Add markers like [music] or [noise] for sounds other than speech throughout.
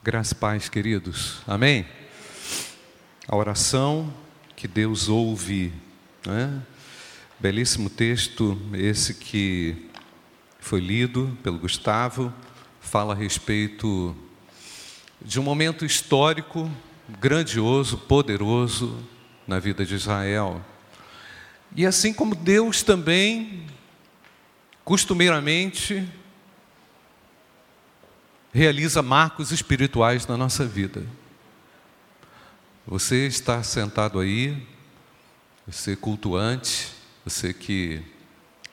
Graças paz, queridos. Amém? A oração que Deus ouve, né? Belíssimo texto esse que foi lido pelo Gustavo, fala a respeito de um momento histórico grandioso, poderoso na vida de Israel. E assim como Deus também, costumeiramente, realiza marcos espirituais na nossa vida. Você está sentado aí, você cultuante, você que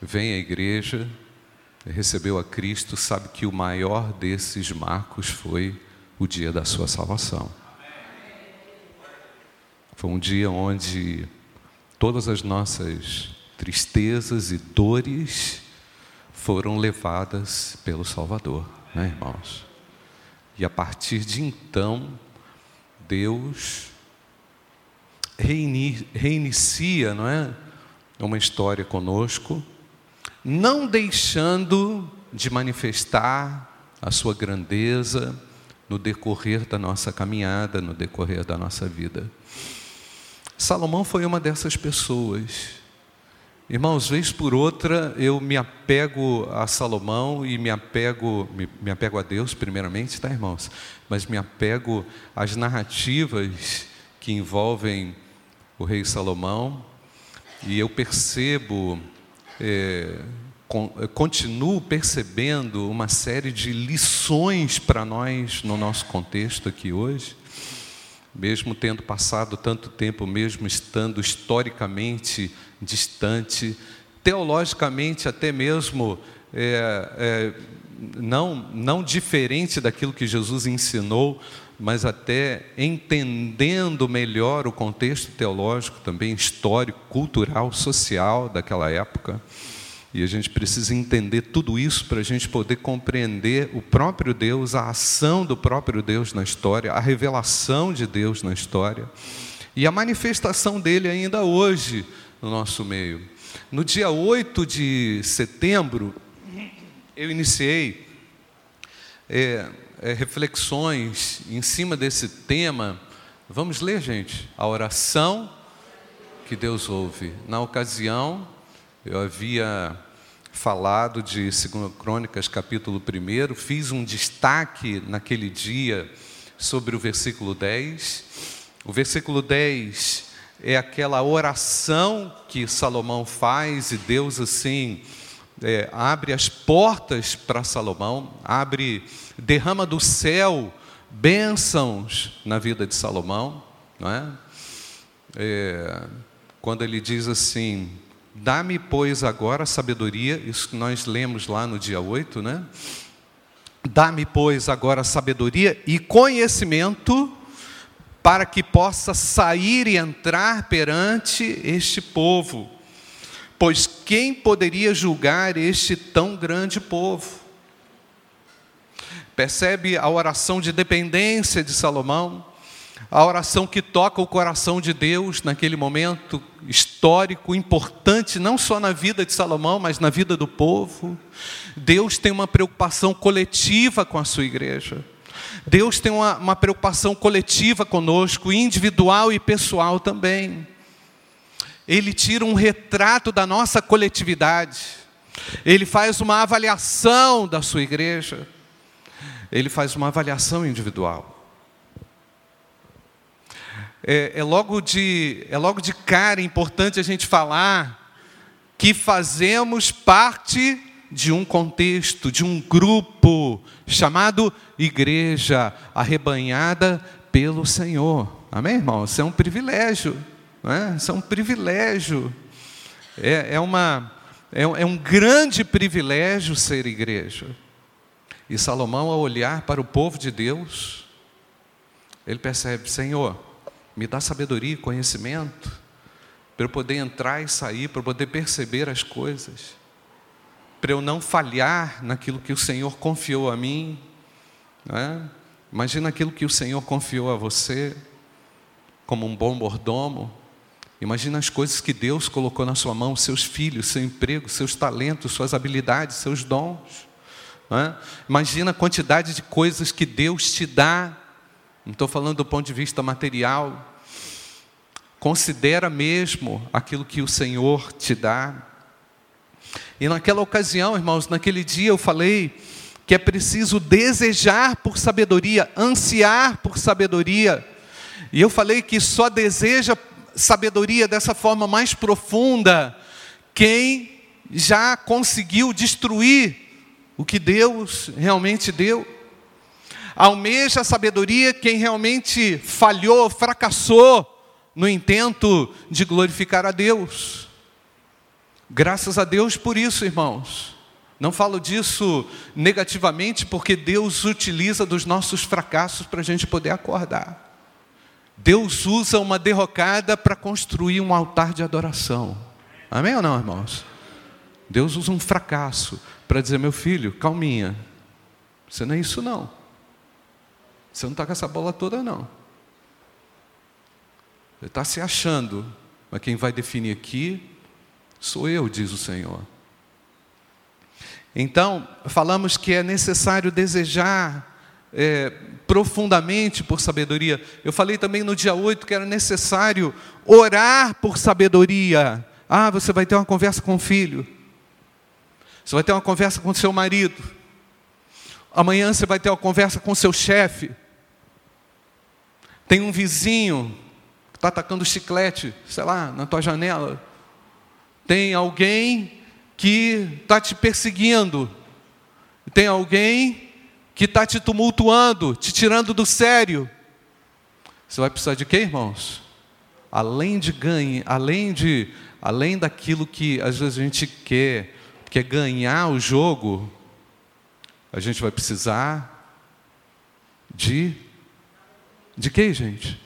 vem à igreja, recebeu a Cristo, sabe que o maior desses marcos foi o dia da sua salvação. Foi um dia onde todas as nossas tristezas e dores foram levadas pelo Salvador, né, irmãos? E a partir de então, Deus reinicia, não é? Uma história conosco, não deixando de manifestar a sua grandeza no decorrer da nossa caminhada, no decorrer da nossa vida. Salomão foi uma dessas pessoas. Irmãos, vez por outra eu me apego a Salomão e me apego, me, me, apego a Deus primeiramente, tá, irmãos? Mas me apego às narrativas que envolvem o rei Salomão e eu percebo, é, con, continuo percebendo uma série de lições para nós no nosso contexto aqui hoje mesmo tendo passado tanto tempo, mesmo estando historicamente distante, teologicamente até mesmo é, é, não, não diferente daquilo que Jesus ensinou, mas até entendendo melhor o contexto teológico também, histórico, cultural, social daquela época. E a gente precisa entender tudo isso para a gente poder compreender o próprio Deus, a ação do próprio Deus na história, a revelação de Deus na história e a manifestação dele ainda hoje no nosso meio. No dia 8 de setembro, eu iniciei é, é, reflexões em cima desse tema. Vamos ler, gente, a oração que Deus ouve. Na ocasião, eu havia falado de 2 Crônicas, capítulo 1, fiz um destaque naquele dia sobre o versículo 10. O versículo 10 é aquela oração que Salomão faz e Deus assim é, abre as portas para Salomão, abre, derrama do céu bênçãos na vida de Salomão, não é? é quando ele diz assim: Dá-me, pois, agora sabedoria, isso que nós lemos lá no dia 8, né? Dá-me, pois, agora sabedoria e conhecimento, para que possa sair e entrar perante este povo. Pois quem poderia julgar este tão grande povo? Percebe a oração de dependência de Salomão? A oração que toca o coração de Deus naquele momento histórico, importante, não só na vida de Salomão, mas na vida do povo. Deus tem uma preocupação coletiva com a sua igreja. Deus tem uma, uma preocupação coletiva conosco, individual e pessoal também. Ele tira um retrato da nossa coletividade. Ele faz uma avaliação da sua igreja. Ele faz uma avaliação individual é, é, logo de, é logo de cara importante a gente falar que fazemos parte de um contexto, de um grupo chamado igreja, arrebanhada pelo Senhor. Amém, irmão? Isso é um privilégio, não é? Isso é um privilégio. É, é, uma, é, é um grande privilégio ser igreja. E Salomão, ao olhar para o povo de Deus, ele percebe: Senhor, me dá sabedoria e conhecimento para eu poder entrar e sair, para eu poder perceber as coisas, para eu não falhar naquilo que o Senhor confiou a mim. Né? Imagina aquilo que o Senhor confiou a você, como um bom mordomo. Imagina as coisas que Deus colocou na sua mão, seus filhos, seu emprego, seus talentos, suas habilidades, seus dons. É? Imagina a quantidade de coisas que Deus te dá. Não estou falando do ponto de vista material. Considera mesmo aquilo que o Senhor te dá. E naquela ocasião, irmãos, naquele dia eu falei que é preciso desejar por sabedoria, ansiar por sabedoria. E eu falei que só deseja sabedoria dessa forma mais profunda quem já conseguiu destruir o que Deus realmente deu. Almeja a sabedoria quem realmente falhou, fracassou no intento de glorificar a Deus. Graças a Deus por isso, irmãos. Não falo disso negativamente, porque Deus utiliza dos nossos fracassos para a gente poder acordar. Deus usa uma derrocada para construir um altar de adoração. Amém ou não, irmãos? Deus usa um fracasso para dizer: meu filho, calminha, você não é isso não. Você não está com essa bola toda, não. Você está se achando, mas quem vai definir aqui sou eu, diz o Senhor. Então, falamos que é necessário desejar é, profundamente por sabedoria. Eu falei também no dia 8 que era necessário orar por sabedoria. Ah, você vai ter uma conversa com o filho. Você vai ter uma conversa com seu marido. Amanhã você vai ter uma conversa com seu chefe. Tem um vizinho que está atacando chiclete, sei lá, na tua janela. Tem alguém que está te perseguindo. Tem alguém que está te tumultuando, te tirando do sério. Você vai precisar de quê, irmãos? Além de ganhe, além de, além daquilo que às vezes a gente quer, quer ganhar o jogo, a gente vai precisar de de quê, gente?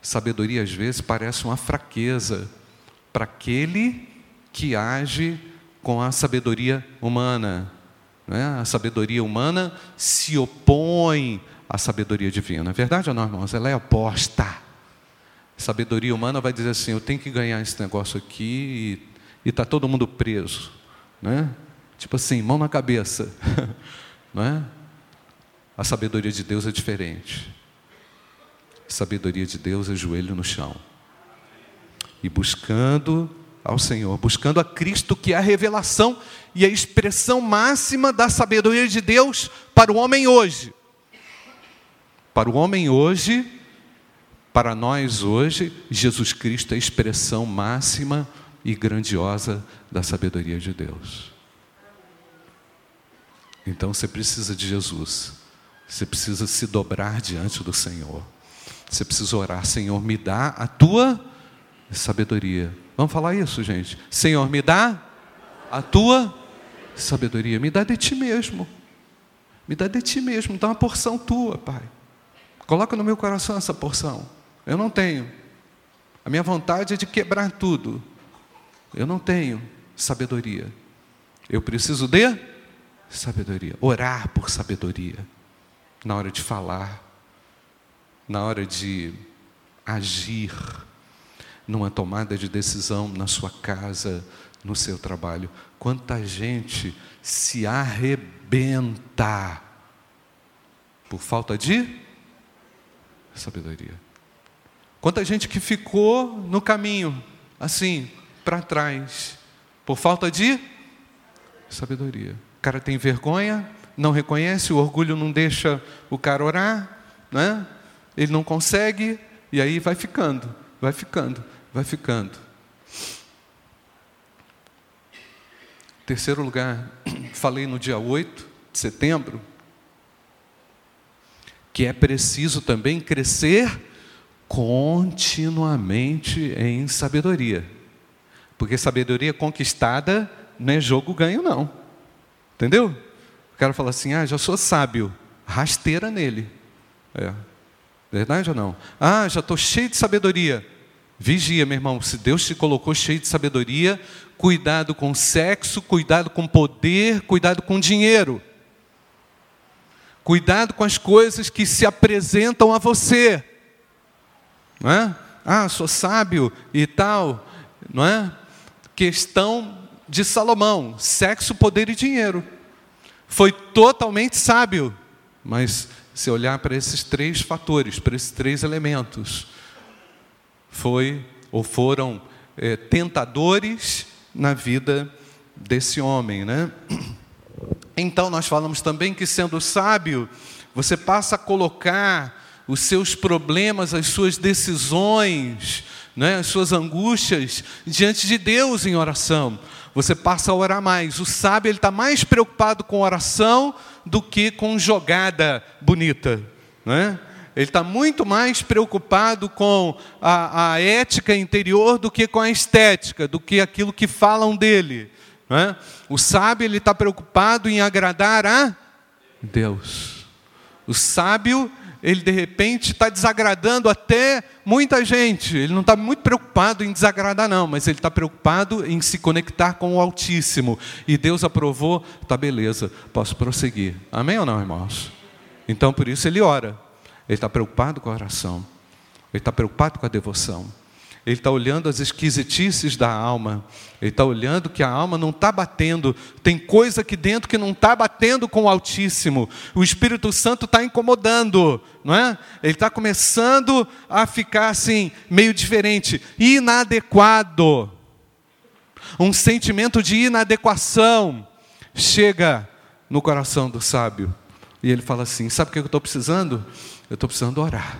Sabedoria às vezes parece uma fraqueza para aquele que age com a sabedoria humana. Né? A sabedoria humana se opõe à sabedoria divina. É verdade ou não, irmãos? Ela é oposta. Sabedoria humana vai dizer assim: eu tenho que ganhar esse negócio aqui e está todo mundo preso. Né? Tipo assim, mão na cabeça. [laughs] não é? A sabedoria de Deus é diferente. A sabedoria de Deus é joelho no chão. E buscando ao Senhor, buscando a Cristo, que é a revelação e a expressão máxima da sabedoria de Deus para o homem hoje. Para o homem hoje, para nós hoje, Jesus Cristo é a expressão máxima e grandiosa da sabedoria de Deus. Então você precisa de Jesus, você precisa se dobrar diante do Senhor, você precisa orar: Senhor, me dá a tua sabedoria Vamos falar isso, gente? Senhor, me dá a tua sabedoria, me dá de ti mesmo. Me dá de ti mesmo, dá uma porção tua, Pai. Coloca no meu coração essa porção. Eu não tenho. A minha vontade é de quebrar tudo. Eu não tenho sabedoria. Eu preciso de sabedoria. Orar por sabedoria. Na hora de falar, na hora de agir numa tomada de decisão na sua casa, no seu trabalho. Quanta gente se arrebenta por falta de sabedoria. Quanta gente que ficou no caminho, assim, para trás, por falta de sabedoria. O cara tem vergonha, não reconhece, o orgulho não deixa o cara orar, né? ele não consegue, e aí vai ficando, vai ficando vai ficando. Terceiro lugar, [clears throat] falei no dia 8 de setembro, que é preciso também crescer continuamente em sabedoria. Porque sabedoria conquistada não é jogo ganho, não. Entendeu? Cara fala assim: ah, já sou sábio, rasteira nele. É. Verdade ou não? Ah, já estou cheio de sabedoria. Vigia, meu irmão, se Deus te colocou cheio de sabedoria, cuidado com sexo, cuidado com poder, cuidado com dinheiro. Cuidado com as coisas que se apresentam a você. Não é? Ah, sou sábio e tal, não é? Questão de Salomão: sexo, poder e dinheiro. Foi totalmente sábio, mas se olhar para esses três fatores, para esses três elementos, foi ou foram é, tentadores na vida desse homem, né? Então nós falamos também que sendo sábio, você passa a colocar os seus problemas, as suas decisões, né, as suas angústias diante de Deus em oração. Você passa a orar mais. O sábio ele está mais preocupado com oração do que com jogada bonita, né? Ele está muito mais preocupado com a, a, ética interior do que com a estética, do que aquilo que falam dele. Né? O sábio ele está preocupado em agradar a Deus. O sábio ele de repente está desagradando até muita gente. Ele não está muito preocupado em desagradar, não, mas ele está preocupado em se conectar com o Altíssimo. E Deus aprovou, tá beleza, posso prosseguir. Amém ou não, irmãos? Então por isso ele ora. Ele está preocupado com a oração. Ele está preocupado com a devoção. Ele está olhando as esquisitices da alma. Ele está olhando que a alma não está batendo. Tem coisa aqui dentro que não está batendo com o Altíssimo. O Espírito Santo está incomodando, não é? Ele está começando a ficar assim, meio diferente, inadequado. Um sentimento de inadequação chega no coração do sábio. E ele fala assim: Sabe o que eu estou precisando? Eu estou precisando orar.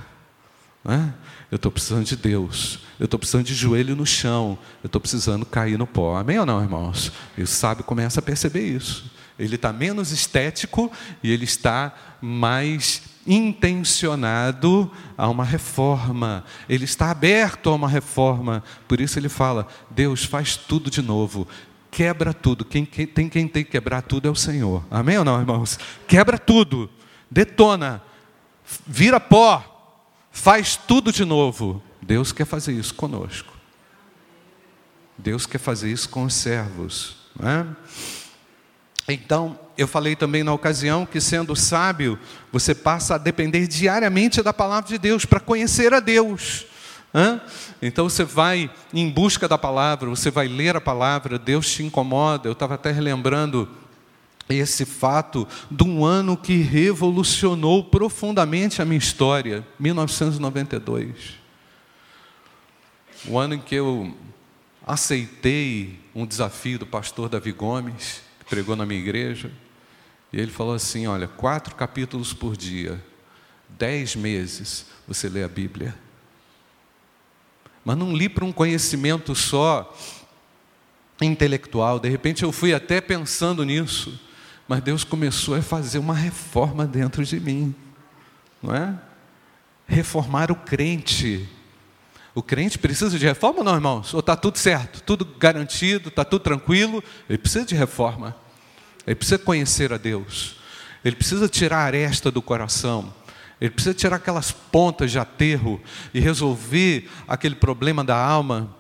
Não é? Eu estou precisando de Deus. Eu estou precisando de joelho no chão. Eu estou precisando cair no pó. Amém ou não, irmãos? E o sábio começa a perceber isso. Ele está menos estético e ele está mais intencionado a uma reforma. Ele está aberto a uma reforma. Por isso ele fala: Deus faz tudo de novo. Quebra tudo. Quem, quem, tem quem tem que quebrar tudo é o Senhor. Amém ou não, irmãos? Quebra tudo. Detona. Vira pó faz tudo de novo. Deus quer fazer isso conosco. Deus quer fazer isso com os servos. É? Então, eu falei também na ocasião que, sendo sábio, você passa a depender diariamente da palavra de Deus para conhecer a Deus. Então você vai em busca da palavra, você vai ler a palavra, Deus te incomoda. Eu estava até relembrando esse fato de um ano que revolucionou profundamente a minha história, 1992. O ano em que eu aceitei um desafio do pastor Davi Gomes, que pregou na minha igreja, e ele falou assim: Olha, quatro capítulos por dia, dez meses você lê a Bíblia. Mas não li para um conhecimento só intelectual, de repente eu fui até pensando nisso mas Deus começou a fazer uma reforma dentro de mim, não é? Reformar o crente. O crente precisa de reforma ou não, irmãos? Ou está tudo certo, tudo garantido, está tudo tranquilo? Ele precisa de reforma. Ele precisa conhecer a Deus. Ele precisa tirar a aresta do coração. Ele precisa tirar aquelas pontas de aterro e resolver aquele problema da alma.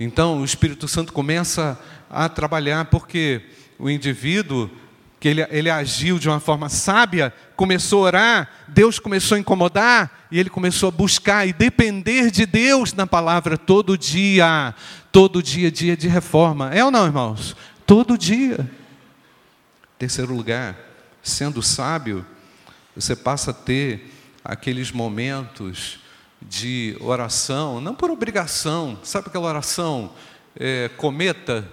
Então o Espírito Santo começa a trabalhar porque o indivíduo que ele, ele agiu de uma forma sábia, começou a orar, Deus começou a incomodar, e ele começou a buscar e depender de Deus na palavra todo dia, todo dia, dia de reforma. É ou não, irmãos? Todo dia. Terceiro lugar, sendo sábio, você passa a ter aqueles momentos de oração, não por obrigação, sabe aquela oração é, cometa,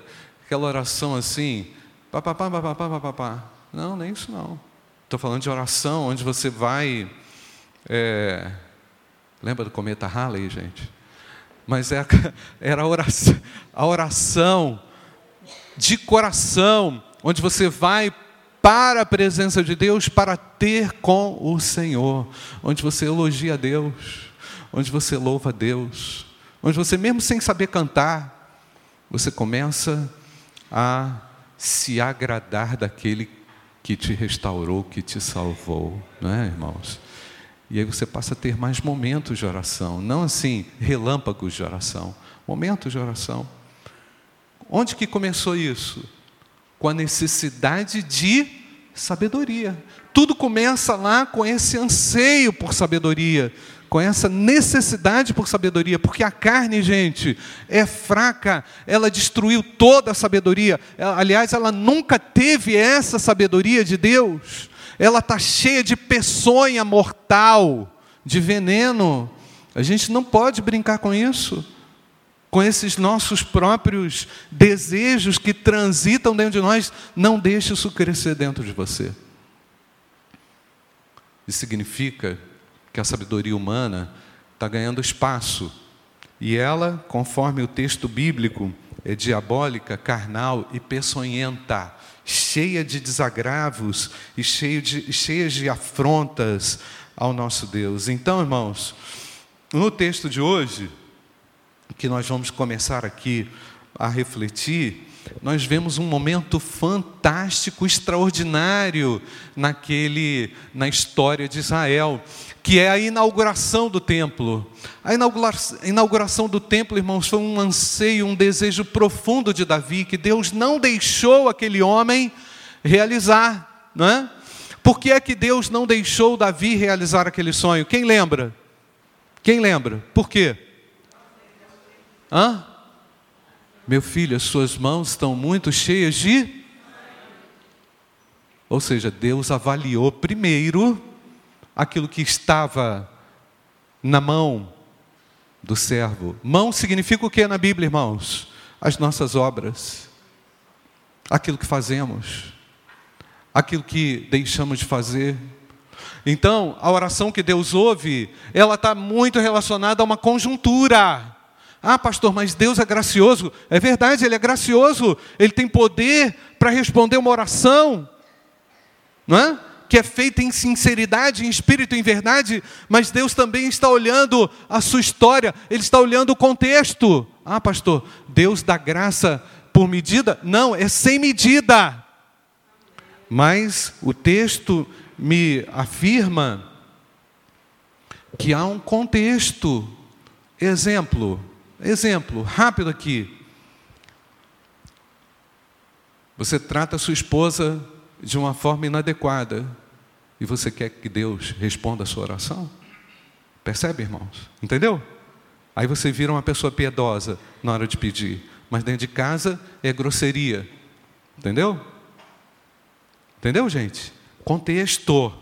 aquela oração assim, Pá, pá, pá, pá, pá, pá, Não, nem isso não. Estou falando de oração, onde você vai. É... Lembra do cometa Halley, gente? Mas é, [laughs] era a oração, a oração de coração, onde você vai para a presença de Deus para ter com o Senhor, onde você elogia Deus, onde você louva Deus, onde você, mesmo sem saber cantar, você começa a se agradar daquele que te restaurou, que te salvou, não é, irmãos? E aí você passa a ter mais momentos de oração, não assim, relâmpagos de oração, momentos de oração. Onde que começou isso? Com a necessidade de sabedoria. Tudo começa lá com esse anseio por sabedoria, com essa necessidade por sabedoria, porque a carne, gente, é fraca, ela destruiu toda a sabedoria. Aliás, ela nunca teve essa sabedoria de Deus. Ela está cheia de peçonha mortal, de veneno. A gente não pode brincar com isso, com esses nossos próprios desejos que transitam dentro de nós. Não deixe isso crescer dentro de você. Isso significa que a sabedoria humana está ganhando espaço. E ela, conforme o texto bíblico, é diabólica, carnal e peçonhenta, cheia de desagravos e cheia de, cheia de afrontas ao nosso Deus. Então, irmãos, no texto de hoje, que nós vamos começar aqui a refletir, nós vemos um momento fantástico, extraordinário naquele na história de Israel, que é a inauguração do templo. A inauguração do templo, irmãos, foi um anseio, um desejo profundo de Davi que Deus não deixou aquele homem realizar, não é? Por que é que Deus não deixou Davi realizar aquele sonho? Quem lembra? Quem lembra? Por quê? Hã? Meu filho, as suas mãos estão muito cheias de. Ou seja, Deus avaliou primeiro aquilo que estava na mão do servo. Mão significa o que na Bíblia, irmãos? As nossas obras, aquilo que fazemos, aquilo que deixamos de fazer. Então, a oração que Deus ouve, ela está muito relacionada a uma conjuntura. Ah, pastor, mas Deus é gracioso. É verdade, Ele é gracioso. Ele tem poder para responder uma oração, não é? Que é feita em sinceridade, em espírito, em verdade. Mas Deus também está olhando a sua história. Ele está olhando o contexto. Ah, pastor, Deus dá graça por medida? Não, é sem medida. Mas o texto me afirma que há um contexto. Exemplo, Exemplo, rápido aqui. Você trata a sua esposa de uma forma inadequada e você quer que Deus responda a sua oração? Percebe, irmãos? Entendeu? Aí você vira uma pessoa piedosa na hora de pedir, mas dentro de casa é grosseria. Entendeu? Entendeu, gente? Contexto.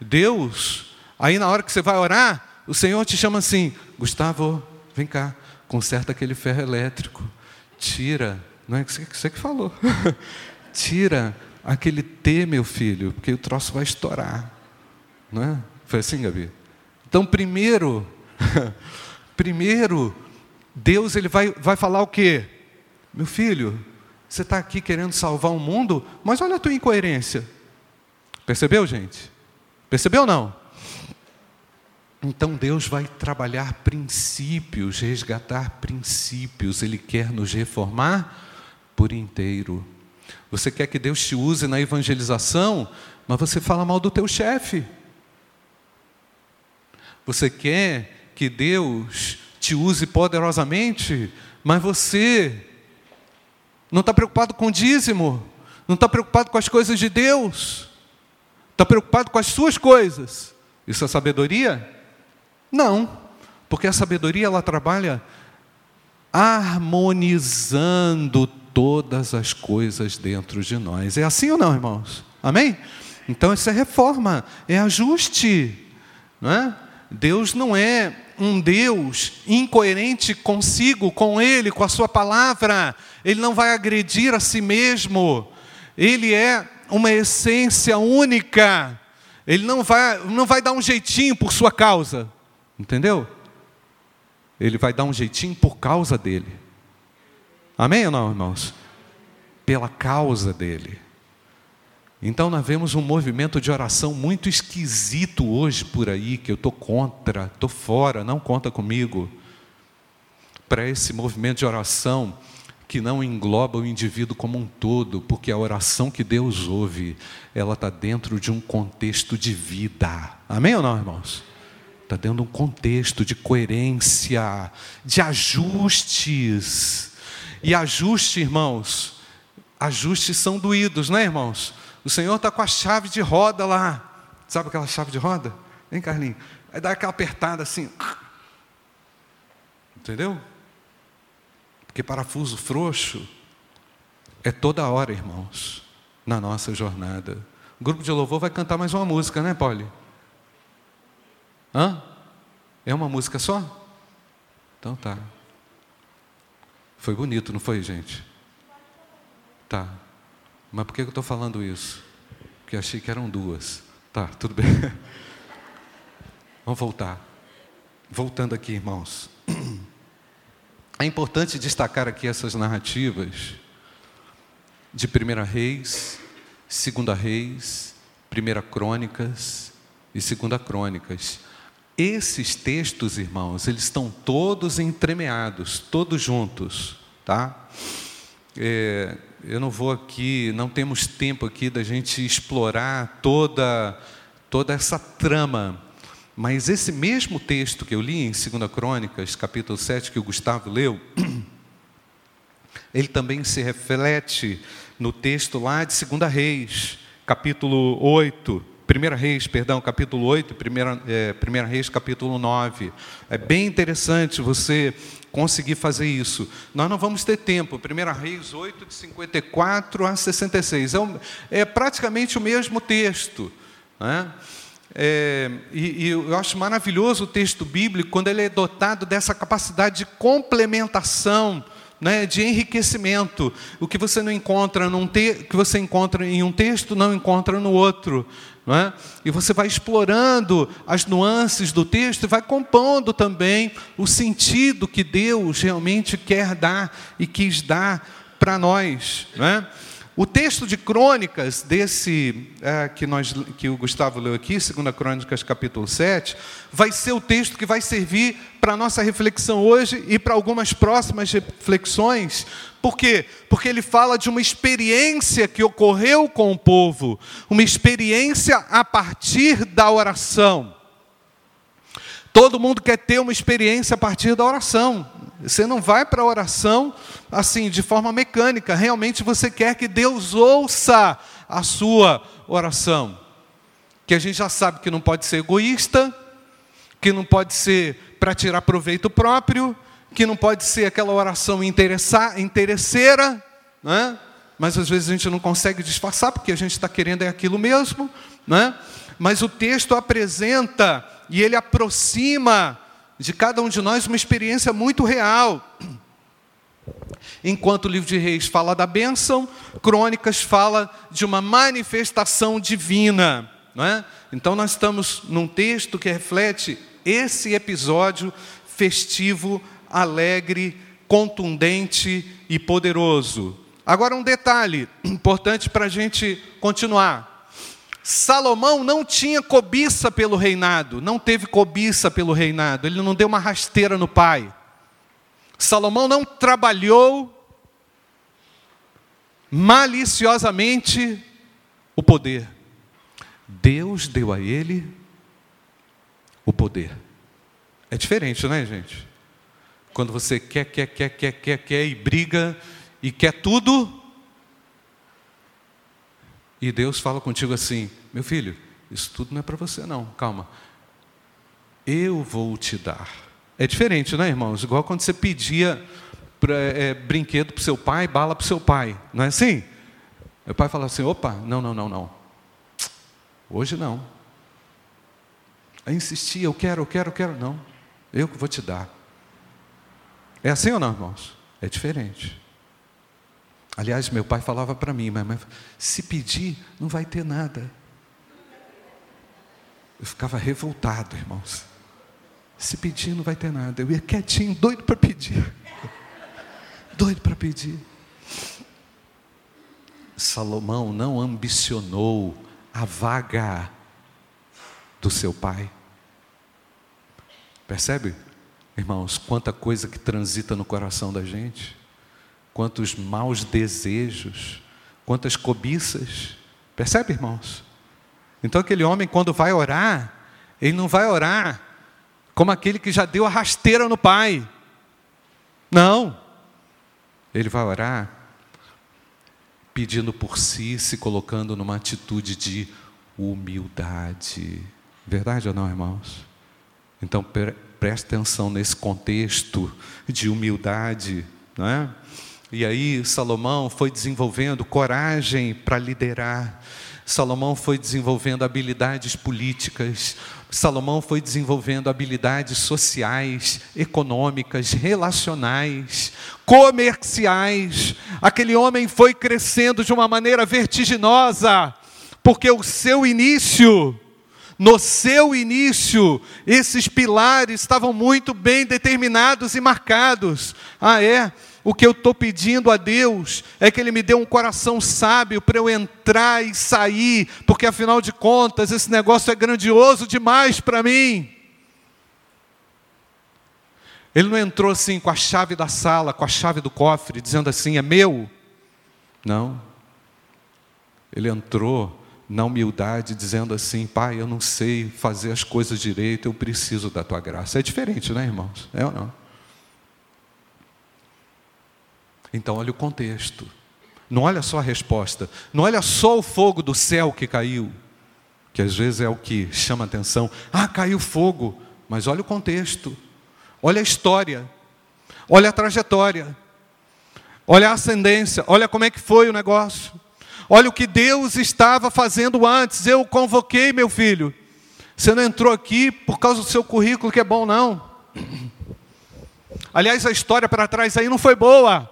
Deus, aí na hora que você vai orar, o Senhor te chama assim: Gustavo, vem cá, conserta aquele ferro elétrico, tira, não é você que falou, [laughs] tira aquele T, meu filho, porque o troço vai estourar. Não é? Foi assim, Gabi? Então, primeiro, [laughs] primeiro, Deus ele vai, vai falar o quê? Meu filho, você está aqui querendo salvar o mundo, mas olha a tua incoerência. Percebeu, gente? Percebeu não? Então Deus vai trabalhar princípios, resgatar princípios, Ele quer nos reformar por inteiro. Você quer que Deus te use na evangelização, mas você fala mal do teu chefe. Você quer que Deus te use poderosamente, mas você não está preocupado com o dízimo, não está preocupado com as coisas de Deus, está preocupado com as suas coisas. Isso é sabedoria? Não, porque a sabedoria ela trabalha harmonizando todas as coisas dentro de nós. É assim ou não, irmãos? Amém? Então isso é reforma, é ajuste, não é? Deus não é um Deus incoerente consigo, com Ele, com a Sua palavra. Ele não vai agredir a si mesmo. Ele é uma essência única. Ele não vai, não vai dar um jeitinho por sua causa. Entendeu? Ele vai dar um jeitinho por causa dele. Amém ou não, irmãos? Pela causa dele. Então nós vemos um movimento de oração muito esquisito hoje por aí, que eu estou contra, estou fora, não conta comigo. Para esse movimento de oração que não engloba o indivíduo como um todo, porque a oração que Deus ouve, ela está dentro de um contexto de vida. Amém ou não, irmãos? está dando um contexto de coerência, de ajustes. E ajuste, irmãos, ajustes são doídos, não é, irmãos? O Senhor está com a chave de roda lá. Sabe aquela chave de roda? Hein, Carlinhos? Aí dá aquela apertada assim. Entendeu? Porque parafuso frouxo é toda hora, irmãos, na nossa jornada. O grupo de louvor vai cantar mais uma música, né, Polly? Hã? É uma música só? Então tá. Foi bonito, não foi, gente? Tá. Mas por que eu estou falando isso? Porque achei que eram duas. Tá, tudo bem. [laughs] Vamos voltar. Voltando aqui, irmãos. É importante destacar aqui essas narrativas de Primeira Reis, Segunda Reis, Primeira Crônicas e Segunda Crônicas. Esses textos, irmãos, eles estão todos entremeados, todos juntos, tá? É, eu não vou aqui, não temos tempo aqui da gente explorar toda toda essa trama mas esse mesmo texto que eu li em 2 Crônicas, capítulo 7, que o Gustavo leu, ele também se reflete no texto lá de 2 Reis, capítulo 8, 1 Reis, perdão, capítulo 8, 1 é, Reis, capítulo 9. É bem interessante você conseguir fazer isso. Nós não vamos ter tempo. 1 Reis 8, de 54 a 66. É, um, é praticamente o mesmo texto. Né? É, e, e, eu acho maravilhoso o texto bíblico quando ele é dotado dessa capacidade de complementação, né, de enriquecimento. O que você não encontra num te, que você encontra em um texto não encontra no outro, não é? E você vai explorando as nuances do texto e vai compondo também o sentido que Deus realmente quer dar e quis dar para nós, não é? O texto de crônicas desse é, que, nós, que o Gustavo leu aqui, 2 Crônicas capítulo 7, vai ser o texto que vai servir para a nossa reflexão hoje e para algumas próximas reflexões. Por quê? Porque ele fala de uma experiência que ocorreu com o povo, uma experiência a partir da oração. Todo mundo quer ter uma experiência a partir da oração. Você não vai para a oração assim, de forma mecânica. Realmente você quer que Deus ouça a sua oração. Que a gente já sabe que não pode ser egoísta, que não pode ser para tirar proveito próprio, que não pode ser aquela oração interesseira, né? mas às vezes a gente não consegue disfarçar porque a gente está querendo é aquilo mesmo. Né? Mas o texto apresenta e ele aproxima de cada um de nós uma experiência muito real. Enquanto o livro de Reis fala da bênção, Crônicas fala de uma manifestação divina. Não é? Então, nós estamos num texto que reflete esse episódio festivo, alegre, contundente e poderoso. Agora, um detalhe importante para a gente continuar. Salomão não tinha cobiça pelo reinado, não teve cobiça pelo reinado, ele não deu uma rasteira no pai. Salomão não trabalhou maliciosamente o poder. Deus deu a ele o poder. É diferente, não é, gente? Quando você quer, quer, quer, quer, quer, quer e briga e quer tudo, e Deus fala contigo assim: meu filho, isso tudo não é para você, não, calma. Eu vou te dar. É diferente, né, irmãos? Igual quando você pedia pra, é, brinquedo para seu pai, bala para seu pai, não é assim? Meu pai fala assim: opa, não, não, não, não. Hoje não. Aí insistia: eu quero, eu quero, eu quero. Não, eu que vou te dar. É assim ou não, irmãos? É diferente. Aliás, meu pai falava para mim, mas, se pedir, não vai ter nada. Eu ficava revoltado, irmãos. Se pedir, não vai ter nada. Eu ia quietinho, doido para pedir. [laughs] doido para pedir. Salomão não ambicionou a vaga do seu pai. Percebe, irmãos, quanta coisa que transita no coração da gente? Quantos maus desejos, quantas cobiças. Percebe, irmãos? Então, aquele homem, quando vai orar, ele não vai orar como aquele que já deu a rasteira no pai. Não. Ele vai orar pedindo por si, se colocando numa atitude de humildade. Verdade ou não, irmãos? Então pre preste atenção nesse contexto de humildade, não é? E aí Salomão foi desenvolvendo coragem para liderar. Salomão foi desenvolvendo habilidades políticas, Salomão foi desenvolvendo habilidades sociais, econômicas, relacionais, comerciais. Aquele homem foi crescendo de uma maneira vertiginosa, porque o seu início, no seu início, esses pilares estavam muito bem determinados e marcados. Ah, é? O que eu estou pedindo a Deus é que Ele me dê um coração sábio para eu entrar e sair, porque afinal de contas esse negócio é grandioso demais para mim. Ele não entrou assim com a chave da sala, com a chave do cofre, dizendo assim: é meu. Não. Ele entrou na humildade, dizendo assim: Pai, eu não sei fazer as coisas direito, eu preciso da tua graça. É diferente, né, irmãos? É ou não? Então, olha o contexto. Não olha só a resposta. Não olha só o fogo do céu que caiu, que às vezes é o que chama atenção. Ah, caiu fogo. Mas olha o contexto. Olha a história. Olha a trajetória. Olha a ascendência. Olha como é que foi o negócio. Olha o que Deus estava fazendo antes. Eu convoquei meu filho. Você não entrou aqui por causa do seu currículo que é bom, não. Aliás, a história para trás aí não foi boa.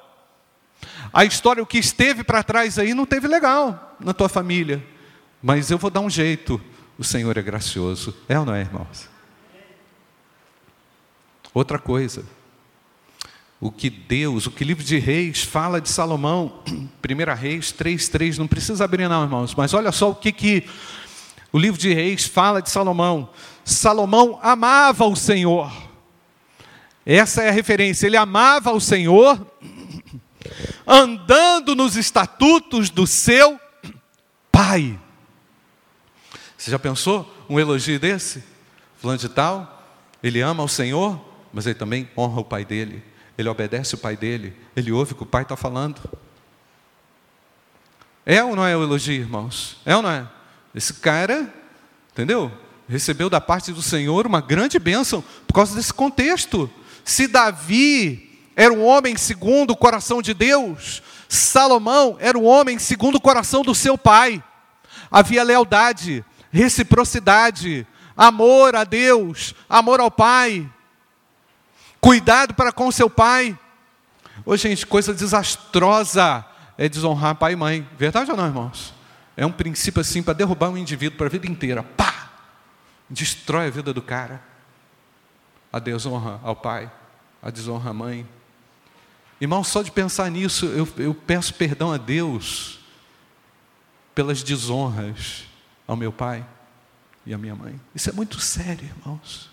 A história, o que esteve para trás aí, não teve legal na tua família. Mas eu vou dar um jeito. O Senhor é gracioso. É ou não é, irmãos? Outra coisa. O que Deus, o que livro de Reis fala de Salomão, [clears throat] 1 Reis 3,3, não precisa abrir, não, irmãos, mas olha só o que, que o livro de Reis fala de Salomão. Salomão amava o Senhor. Essa é a referência. Ele amava o Senhor andando nos estatutos do seu pai. Você já pensou um elogio desse? Fulano de tal, ele ama o Senhor, mas ele também honra o pai dele, ele obedece o pai dele, ele ouve o que o pai está falando. É ou não é o elogio, irmãos? É ou não é? Esse cara, entendeu? Recebeu da parte do Senhor uma grande bênção por causa desse contexto. Se Davi era um homem segundo o coração de Deus. Salomão era um homem segundo o coração do seu pai. Havia lealdade, reciprocidade, amor a Deus, amor ao pai, cuidado para com seu pai. Hoje, gente, coisa desastrosa é desonrar pai e mãe. Verdade ou não, irmãos? É um princípio assim para derrubar um indivíduo para a vida inteira. Pá! Destrói a vida do cara. A desonra ao pai, a desonra à mãe, Irmão, só de pensar nisso, eu, eu peço perdão a Deus pelas desonras ao meu pai e à minha mãe. Isso é muito sério, irmãos.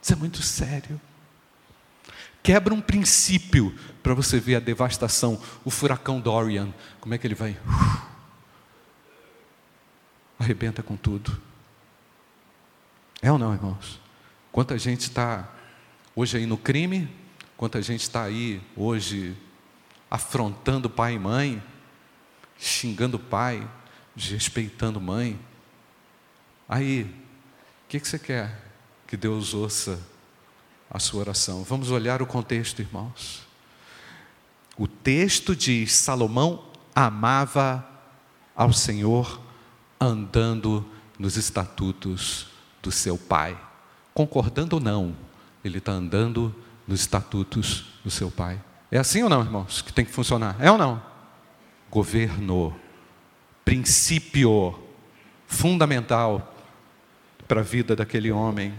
Isso é muito sério. Quebra um princípio para você ver a devastação, o furacão Dorian, como é que ele vai? Uh, arrebenta com tudo. É ou não, irmãos? Quanta gente está hoje aí no crime, Quanta gente está aí hoje afrontando pai e mãe, xingando pai, desrespeitando mãe. Aí, o que, que você quer que Deus ouça a sua oração? Vamos olhar o contexto, irmãos. O texto diz: Salomão amava ao Senhor andando nos estatutos do seu pai. Concordando ou não, ele está andando nos estatutos do seu pai. É assim ou não, irmãos? Que tem que funcionar? É ou não? Governo, princípio fundamental para a vida daquele homem.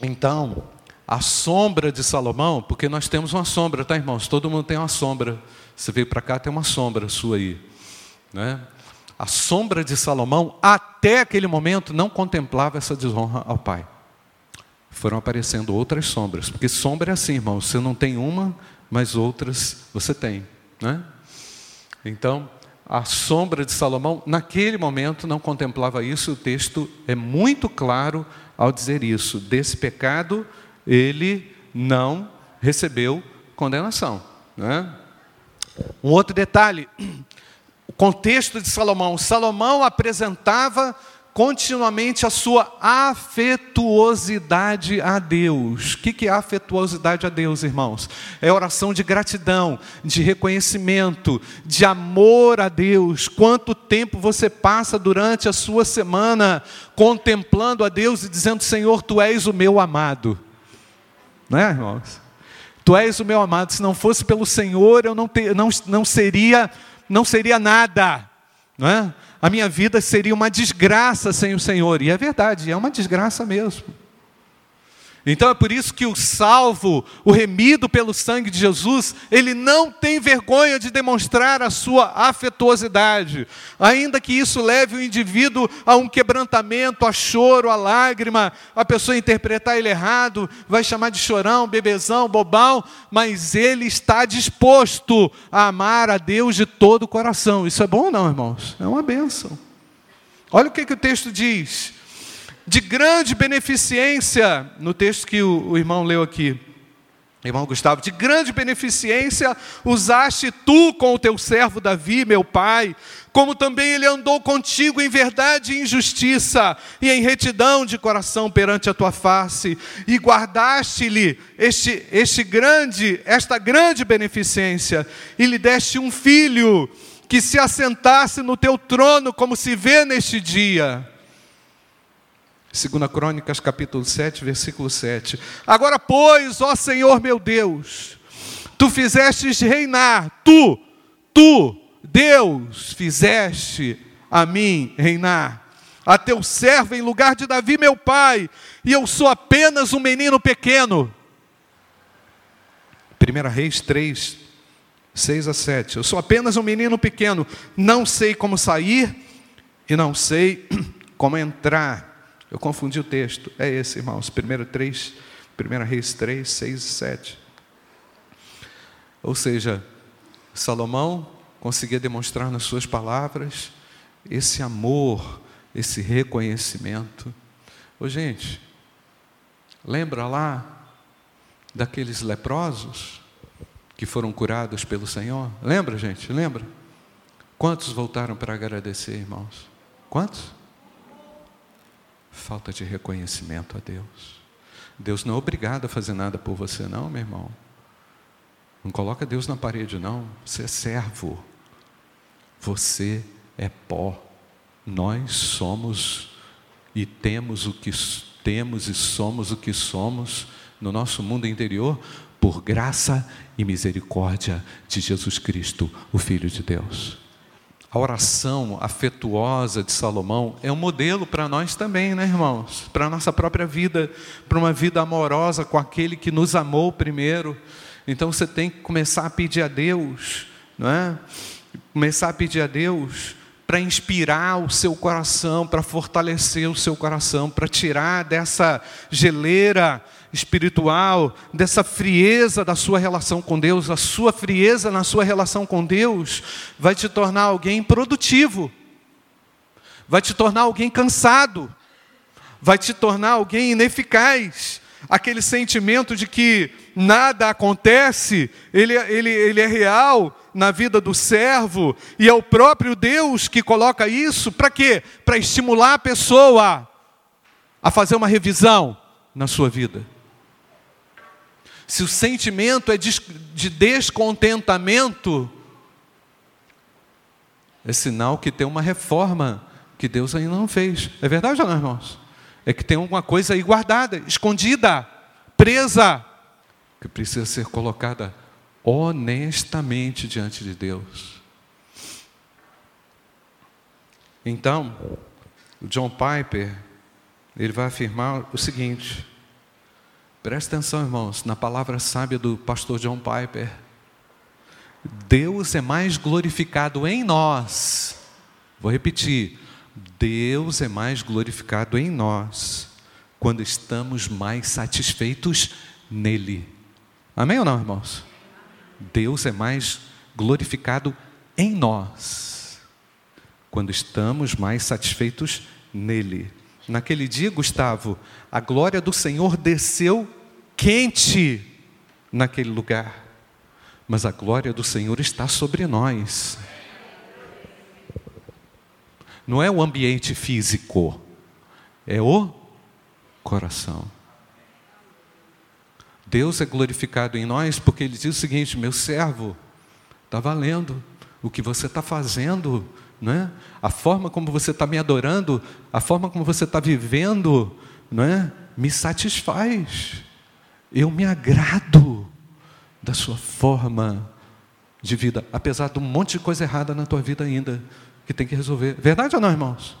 Então, a sombra de Salomão, porque nós temos uma sombra, tá, irmãos? Todo mundo tem uma sombra. Você veio para cá, tem uma sombra sua aí. Né? A sombra de Salomão, até aquele momento, não contemplava essa desonra ao pai foram aparecendo outras sombras. Porque sombra é assim, irmão, você não tem uma, mas outras você tem. Né? Então, a sombra de Salomão, naquele momento, não contemplava isso, o texto é muito claro ao dizer isso. Desse pecado, ele não recebeu condenação. Né? Um outro detalhe, o contexto de Salomão: Salomão apresentava continuamente a sua afetuosidade a Deus. O que é afetuosidade a Deus, irmãos? É oração de gratidão, de reconhecimento, de amor a Deus. Quanto tempo você passa durante a sua semana contemplando a Deus e dizendo: Senhor, tu és o meu amado. Não é, irmãos? Tu és o meu amado. Se não fosse pelo Senhor, eu não, te, não, não seria não seria nada. Não é? A minha vida seria uma desgraça sem o Senhor. E é verdade, é uma desgraça mesmo. Então é por isso que o salvo, o remido pelo sangue de Jesus, ele não tem vergonha de demonstrar a sua afetuosidade, ainda que isso leve o indivíduo a um quebrantamento, a choro, a lágrima, a pessoa interpretar ele errado, vai chamar de chorão, bebezão, bobão, mas ele está disposto a amar a Deus de todo o coração. Isso é bom ou não, irmãos? É uma bênção. Olha o que, que o texto diz de grande beneficência, no texto que o, o irmão leu aqui, irmão Gustavo, de grande beneficência usaste tu com o teu servo Davi, meu pai, como também ele andou contigo em verdade e em justiça, e em retidão de coração perante a tua face, e guardaste-lhe este, este grande, esta grande beneficência, e lhe deste um filho que se assentasse no teu trono, como se vê neste dia. 2 Crônicas, capítulo 7, versículo 7. Agora, pois, ó Senhor meu Deus, tu fizestes reinar, tu, tu, Deus, fizeste a mim reinar, a teu servo em lugar de Davi, meu pai, e eu sou apenas um menino pequeno. 1 Reis 3, 6 a 7. Eu sou apenas um menino pequeno, não sei como sair e não sei [clears throat] como entrar. Eu confundi o texto. É esse, irmãos. 1 3, 1 Reis 3, 6 e 7. Ou seja, Salomão conseguia demonstrar nas suas palavras esse amor, esse reconhecimento. Ô gente, lembra lá daqueles leprosos que foram curados pelo Senhor? Lembra, gente? Lembra? Quantos voltaram para agradecer, irmãos? Quantos? Falta de reconhecimento a Deus. Deus não é obrigado a fazer nada por você, não, meu irmão. Não coloca Deus na parede, não. Você é servo. Você é pó. Nós somos e temos o que temos e somos o que somos no nosso mundo interior por graça e misericórdia de Jesus Cristo, o Filho de Deus. A oração afetuosa de Salomão é um modelo para nós também, né, irmãos? Para a nossa própria vida, para uma vida amorosa com aquele que nos amou primeiro. Então você tem que começar a pedir a Deus, não é? Começar a pedir a Deus para inspirar o seu coração, para fortalecer o seu coração, para tirar dessa geleira espiritual, dessa frieza da sua relação com Deus, a sua frieza na sua relação com Deus vai te tornar alguém produtivo, vai te tornar alguém cansado, vai te tornar alguém ineficaz. Aquele sentimento de que nada acontece, ele, ele, ele é real na vida do servo, e é o próprio Deus que coloca isso, para quê? Para estimular a pessoa a fazer uma revisão na sua vida se o sentimento é de descontentamento, é sinal que tem uma reforma que Deus ainda não fez. É verdade ou não, irmãos? É que tem alguma coisa aí guardada, escondida, presa, que precisa ser colocada honestamente diante de Deus. Então, o John Piper, ele vai afirmar o seguinte: Presta atenção, irmãos, na palavra sábia do pastor John Piper. Deus é mais glorificado em nós. Vou repetir. Deus é mais glorificado em nós quando estamos mais satisfeitos nele. Amém ou não, irmãos? Deus é mais glorificado em nós quando estamos mais satisfeitos nele. Naquele dia, Gustavo, a glória do Senhor desceu quente naquele lugar, mas a glória do Senhor está sobre nós. Não é o ambiente físico, é o coração. Deus é glorificado em nós porque Ele diz o seguinte: meu servo, está valendo o que você está fazendo, não é? a forma como você está me adorando, a forma como você está vivendo, não é? me satisfaz. Eu me agrado da sua forma de vida, apesar de um monte de coisa errada na tua vida ainda, que tem que resolver. Verdade ou não, irmãos?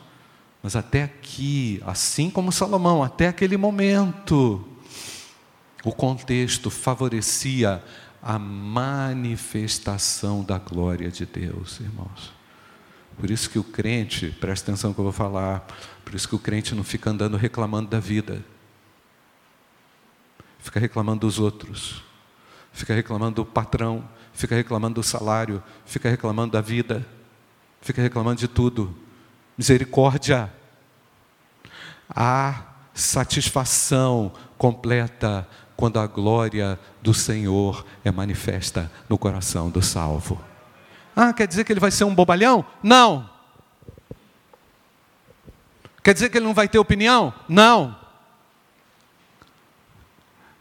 Mas até aqui, assim como Salomão, até aquele momento, o contexto favorecia a manifestação da glória de Deus, irmãos. Por isso que o crente, presta atenção que eu vou falar, por isso que o crente não fica andando reclamando da vida, fica reclamando dos outros, fica reclamando do patrão, fica reclamando do salário, fica reclamando da vida, fica reclamando de tudo. Misericórdia. Há satisfação completa quando a glória do Senhor é manifesta no coração do salvo. Ah, quer dizer que ele vai ser um bobalhão? Não. Quer dizer que ele não vai ter opinião? Não.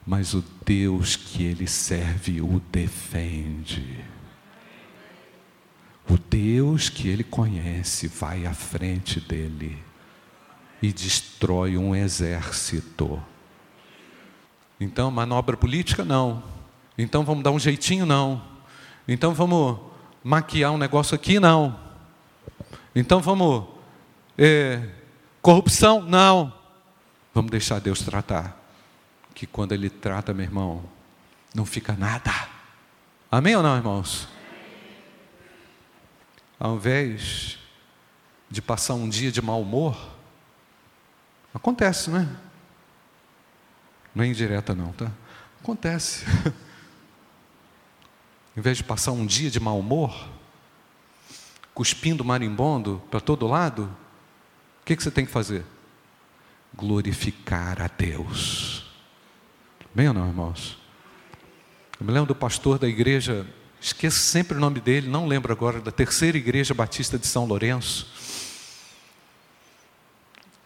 Mas o Deus que ele serve o defende. O Deus que ele conhece vai à frente dele e destrói um exército. Então, manobra política? Não. Então, vamos dar um jeitinho? Não. Então, vamos maquiar um negócio aqui? Não. Então, vamos. É, corrupção? Não. Vamos deixar Deus tratar. Que quando Ele trata, meu irmão, não fica nada. Amém ou não, irmãos? Ao invés de passar um dia de mau humor, acontece, não é? Não é indireta, não, tá? Acontece. [laughs] em vez de passar um dia de mau humor, cuspindo marimbondo para todo lado, o que, que você tem que fazer? Glorificar a Deus. Bem ou não, irmãos? Eu me lembro do pastor da igreja, esqueço sempre o nome dele, não lembro agora, da terceira igreja batista de São Lourenço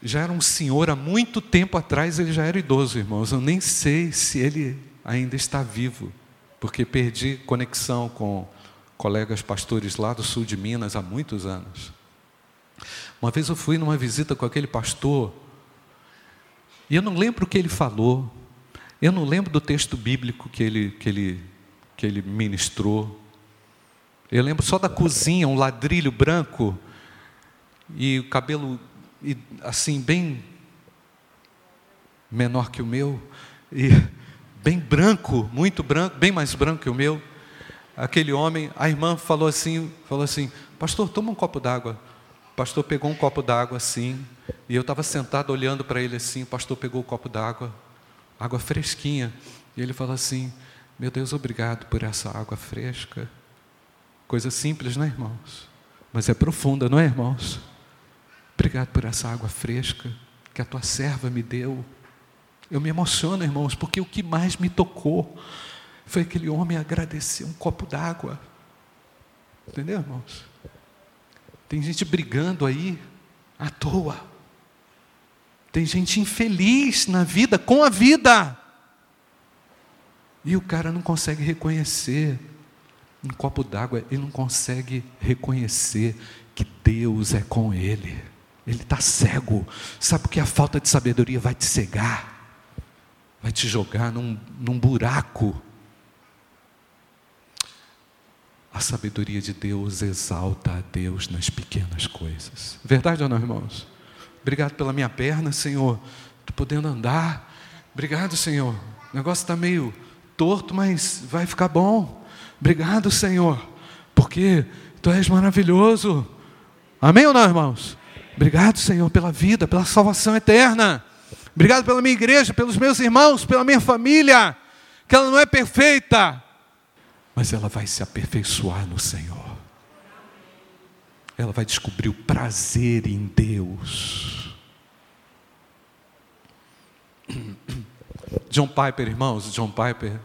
já era um senhor há muito tempo atrás, ele já era idoso, irmãos. Eu nem sei se ele ainda está vivo, porque perdi conexão com colegas pastores lá do sul de Minas há muitos anos. Uma vez eu fui numa visita com aquele pastor, e eu não lembro o que ele falou, eu não lembro do texto bíblico que ele, que ele, que ele ministrou. Eu lembro só da cozinha, um ladrilho branco, e o cabelo assim, bem menor que o meu, e bem branco, muito branco, bem mais branco que o meu. Aquele homem, a irmã falou assim, falou assim, pastor, toma um copo d'água. O pastor pegou um copo d'água assim, e eu estava sentado olhando para ele assim, o pastor pegou o copo d'água, água fresquinha, e ele falou assim, meu Deus, obrigado por essa água fresca. Coisa simples, né, irmãos? Mas é profunda, não é, irmãos? Obrigado por essa água fresca que a tua serva me deu. Eu me emociono, irmãos, porque o que mais me tocou foi aquele homem agradecer um copo d'água. Entendeu, irmãos? Tem gente brigando aí à toa. Tem gente infeliz na vida, com a vida. E o cara não consegue reconhecer um copo d'água, ele não consegue reconhecer que Deus é com ele. Ele está cego. Sabe que a falta de sabedoria vai te cegar, vai te jogar num, num buraco. A sabedoria de Deus exalta a Deus nas pequenas coisas. Verdade ou não, irmãos? Obrigado pela minha perna, Senhor. Estou podendo andar. Obrigado, Senhor. O negócio está meio torto, mas vai ficar bom. Obrigado, Senhor, porque Tu és maravilhoso. Amém ou não, irmãos? Obrigado, Senhor, pela vida, pela salvação eterna. Obrigado pela minha igreja, pelos meus irmãos, pela minha família, que ela não é perfeita, mas ela vai se aperfeiçoar no Senhor. Ela vai descobrir o prazer em Deus. [coughs] John Piper, irmãos, John Piper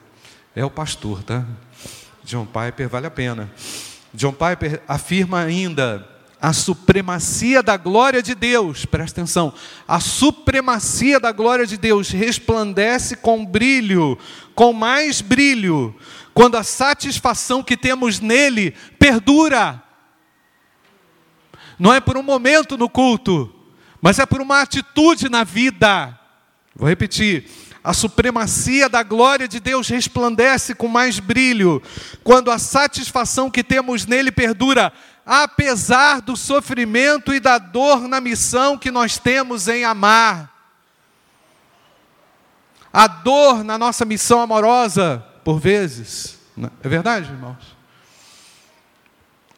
é o pastor, tá? John Piper vale a pena. John Piper afirma ainda a supremacia da glória de Deus, presta atenção, a supremacia da glória de Deus resplandece com brilho, com mais brilho, quando a satisfação que temos nele perdura. Não é por um momento no culto, mas é por uma atitude na vida. Vou repetir. A supremacia da glória de Deus resplandece com mais brilho quando a satisfação que temos nele perdura, apesar do sofrimento e da dor na missão que nós temos em amar. A dor na nossa missão amorosa, por vezes, é verdade, irmãos?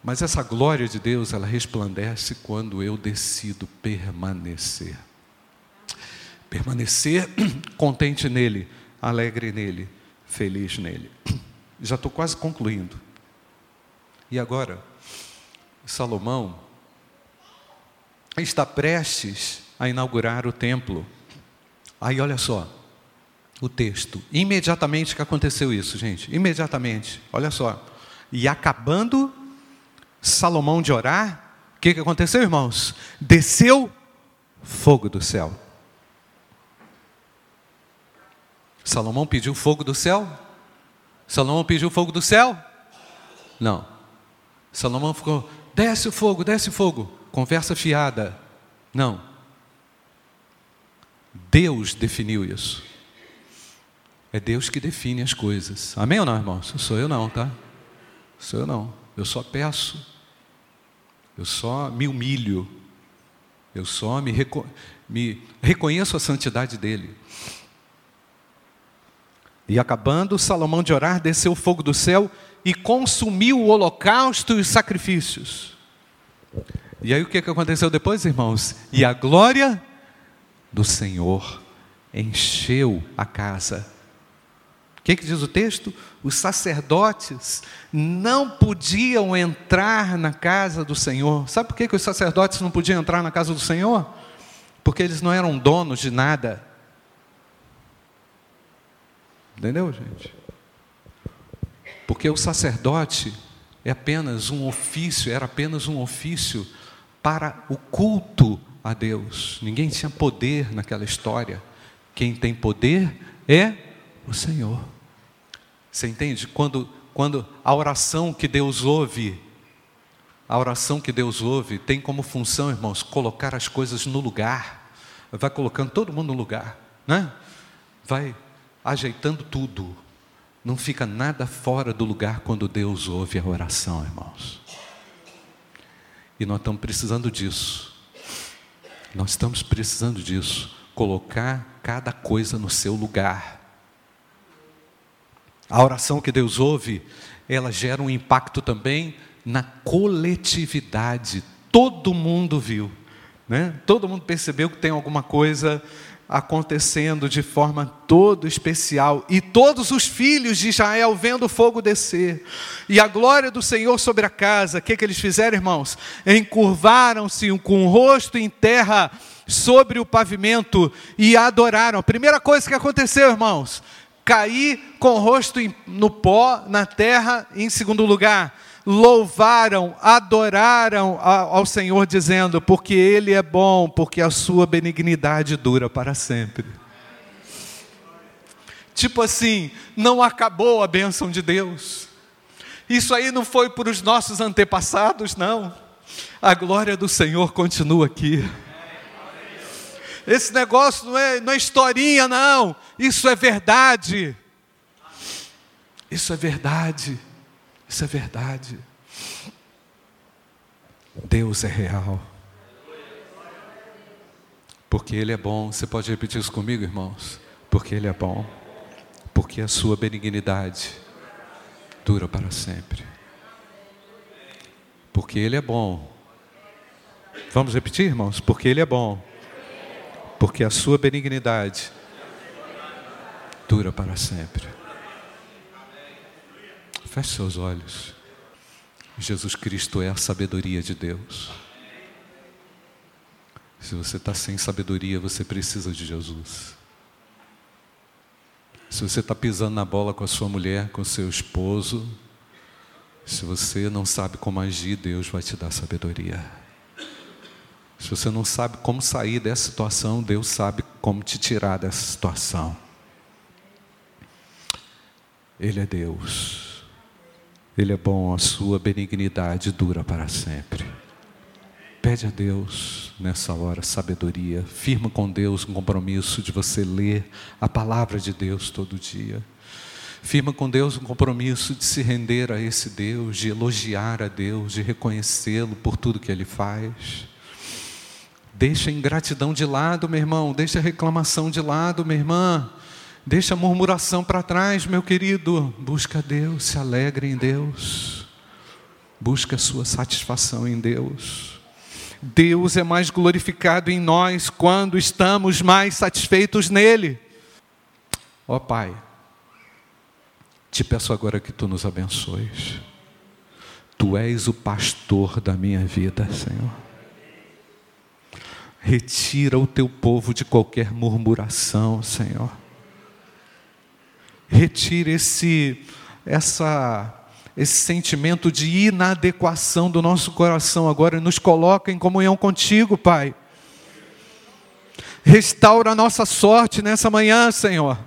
Mas essa glória de Deus, ela resplandece quando eu decido permanecer permanecer [clears throat] contente nele, alegre nele, feliz nele. [clears throat] Já estou quase concluindo. E agora, Salomão está prestes a inaugurar o templo. Aí olha só, o texto. Imediatamente que aconteceu isso, gente. Imediatamente. Olha só. E acabando Salomão de orar, o que, que aconteceu, irmãos? Desceu fogo do céu. Salomão pediu fogo do céu? Salomão pediu fogo do céu? Não. Salomão ficou, desce o fogo, desce o fogo. Conversa fiada. Não. Deus definiu isso. É Deus que define as coisas. Amém ou não, irmãos? Sou eu não, tá? Sou eu não. Eu só peço. Eu só me humilho. Eu só me, reco me reconheço a santidade dele. E acabando Salomão de orar, desceu o fogo do céu e consumiu o holocausto e os sacrifícios. E aí o que aconteceu depois, irmãos? E a glória do Senhor encheu a casa. O que, que diz o texto? Os sacerdotes não podiam entrar na casa do Senhor. Sabe por que, que os sacerdotes não podiam entrar na casa do Senhor? Porque eles não eram donos de nada. Entendeu, gente? Porque o sacerdote é apenas um ofício, era apenas um ofício para o culto a Deus. Ninguém tinha poder naquela história. Quem tem poder é o Senhor. Você entende? Quando, quando a oração que Deus ouve, a oração que Deus ouve tem como função, irmãos, colocar as coisas no lugar. Vai colocando todo mundo no lugar, né? Vai ajeitando tudo. Não fica nada fora do lugar quando Deus ouve a oração, irmãos. E nós estamos precisando disso. Nós estamos precisando disso. Colocar cada coisa no seu lugar. A oração que Deus ouve, ela gera um impacto também na coletividade. Todo mundo viu, né? Todo mundo percebeu que tem alguma coisa acontecendo de forma todo especial, e todos os filhos de Israel vendo o fogo descer, e a glória do Senhor sobre a casa, o que, que eles fizeram, irmãos? Encurvaram-se com o rosto em terra sobre o pavimento e adoraram. A primeira coisa que aconteceu, irmãos, cair com o rosto no pó, na terra, em segundo lugar, louvaram, adoraram ao Senhor, dizendo: Porque Ele é bom, porque a sua benignidade dura para sempre. Tipo assim, não acabou a bênção de Deus. Isso aí não foi para os nossos antepassados, não. A glória do Senhor continua aqui. Esse negócio não é, não é historinha, não. Isso é verdade. Isso é verdade. Isso é verdade. Deus é real. Porque Ele é bom. Você pode repetir isso comigo, irmãos? Porque Ele é bom. Porque a sua benignidade dura para sempre. Porque Ele é bom. Vamos repetir, irmãos? Porque Ele é bom. Porque a sua benignidade dura para sempre. Feche seus olhos. Jesus Cristo é a sabedoria de Deus. Se você está sem sabedoria, você precisa de Jesus. Se você está pisando na bola com a sua mulher, com seu esposo, se você não sabe como agir, Deus vai te dar sabedoria. Se você não sabe como sair dessa situação, Deus sabe como te tirar dessa situação. Ele é Deus. Ele é bom, a sua benignidade dura para sempre. Pede a Deus nessa hora sabedoria, firma com Deus um compromisso de você ler a palavra de Deus todo dia. Firma com Deus um compromisso de se render a esse Deus, de elogiar a Deus, de reconhecê-lo por tudo que ele faz. Deixa a ingratidão de lado, meu irmão, deixa a reclamação de lado, minha irmã. Deixa a murmuração para trás, meu querido. Busca Deus, se alegre em Deus. Busca a sua satisfação em Deus. Deus é mais glorificado em nós quando estamos mais satisfeitos nele. Ó oh, Pai, te peço agora que tu nos abençoes. Tu és o pastor da minha vida, Senhor. Retira o teu povo de qualquer murmuração, Senhor. Retira esse essa esse sentimento de inadequação do nosso coração agora nos coloca em comunhão contigo, Pai. Restaura a nossa sorte nessa manhã, Senhor.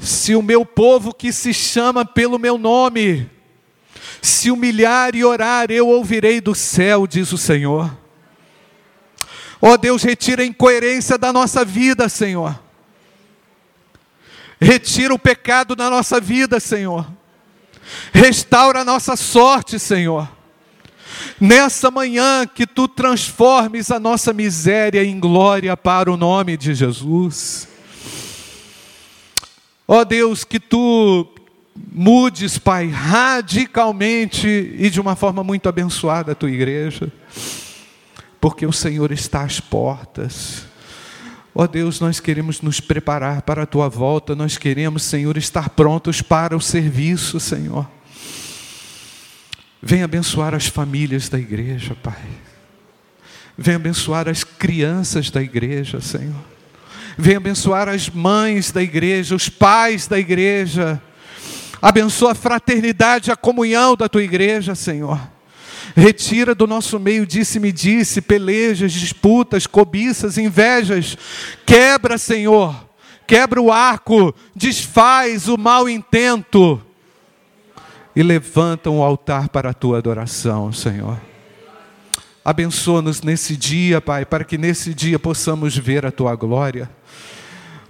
Se o meu povo que se chama pelo meu nome se humilhar e orar, eu ouvirei do céu, diz o Senhor. Ó oh Deus, retira a incoerência da nossa vida, Senhor. Retira o pecado da nossa vida, Senhor. Restaura a nossa sorte, Senhor. Nessa manhã que tu transformes a nossa miséria em glória para o nome de Jesus. Ó oh Deus, que tu mudes, Pai, radicalmente e de uma forma muito abençoada a tua igreja, porque o Senhor está às portas. Ó oh Deus, nós queremos nos preparar para a tua volta, nós queremos, Senhor, estar prontos para o serviço, Senhor. Vem abençoar as famílias da igreja, Pai. Vem abençoar as crianças da igreja, Senhor. Vem abençoar as mães da igreja, os pais da igreja. Abençoa a fraternidade, a comunhão da tua igreja, Senhor. Retira do nosso meio disse-me disse, pelejas, disputas, cobiças, invejas. Quebra, Senhor. Quebra o arco, desfaz o mau intento e levanta um altar para a tua adoração, Senhor. Abençoa-nos nesse dia, Pai, para que nesse dia possamos ver a tua glória.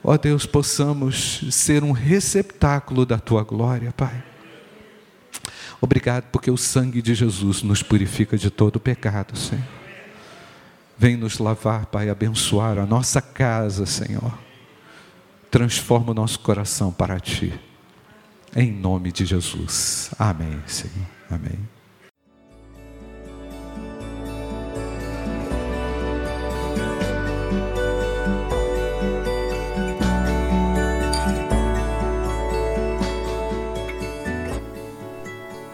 Ó Deus, possamos ser um receptáculo da tua glória, Pai. Obrigado porque o sangue de Jesus nos purifica de todo pecado, Senhor. Vem nos lavar, Pai, abençoar a nossa casa, Senhor. Transforma o nosso coração para Ti. Em nome de Jesus. Amém, Senhor. Amém.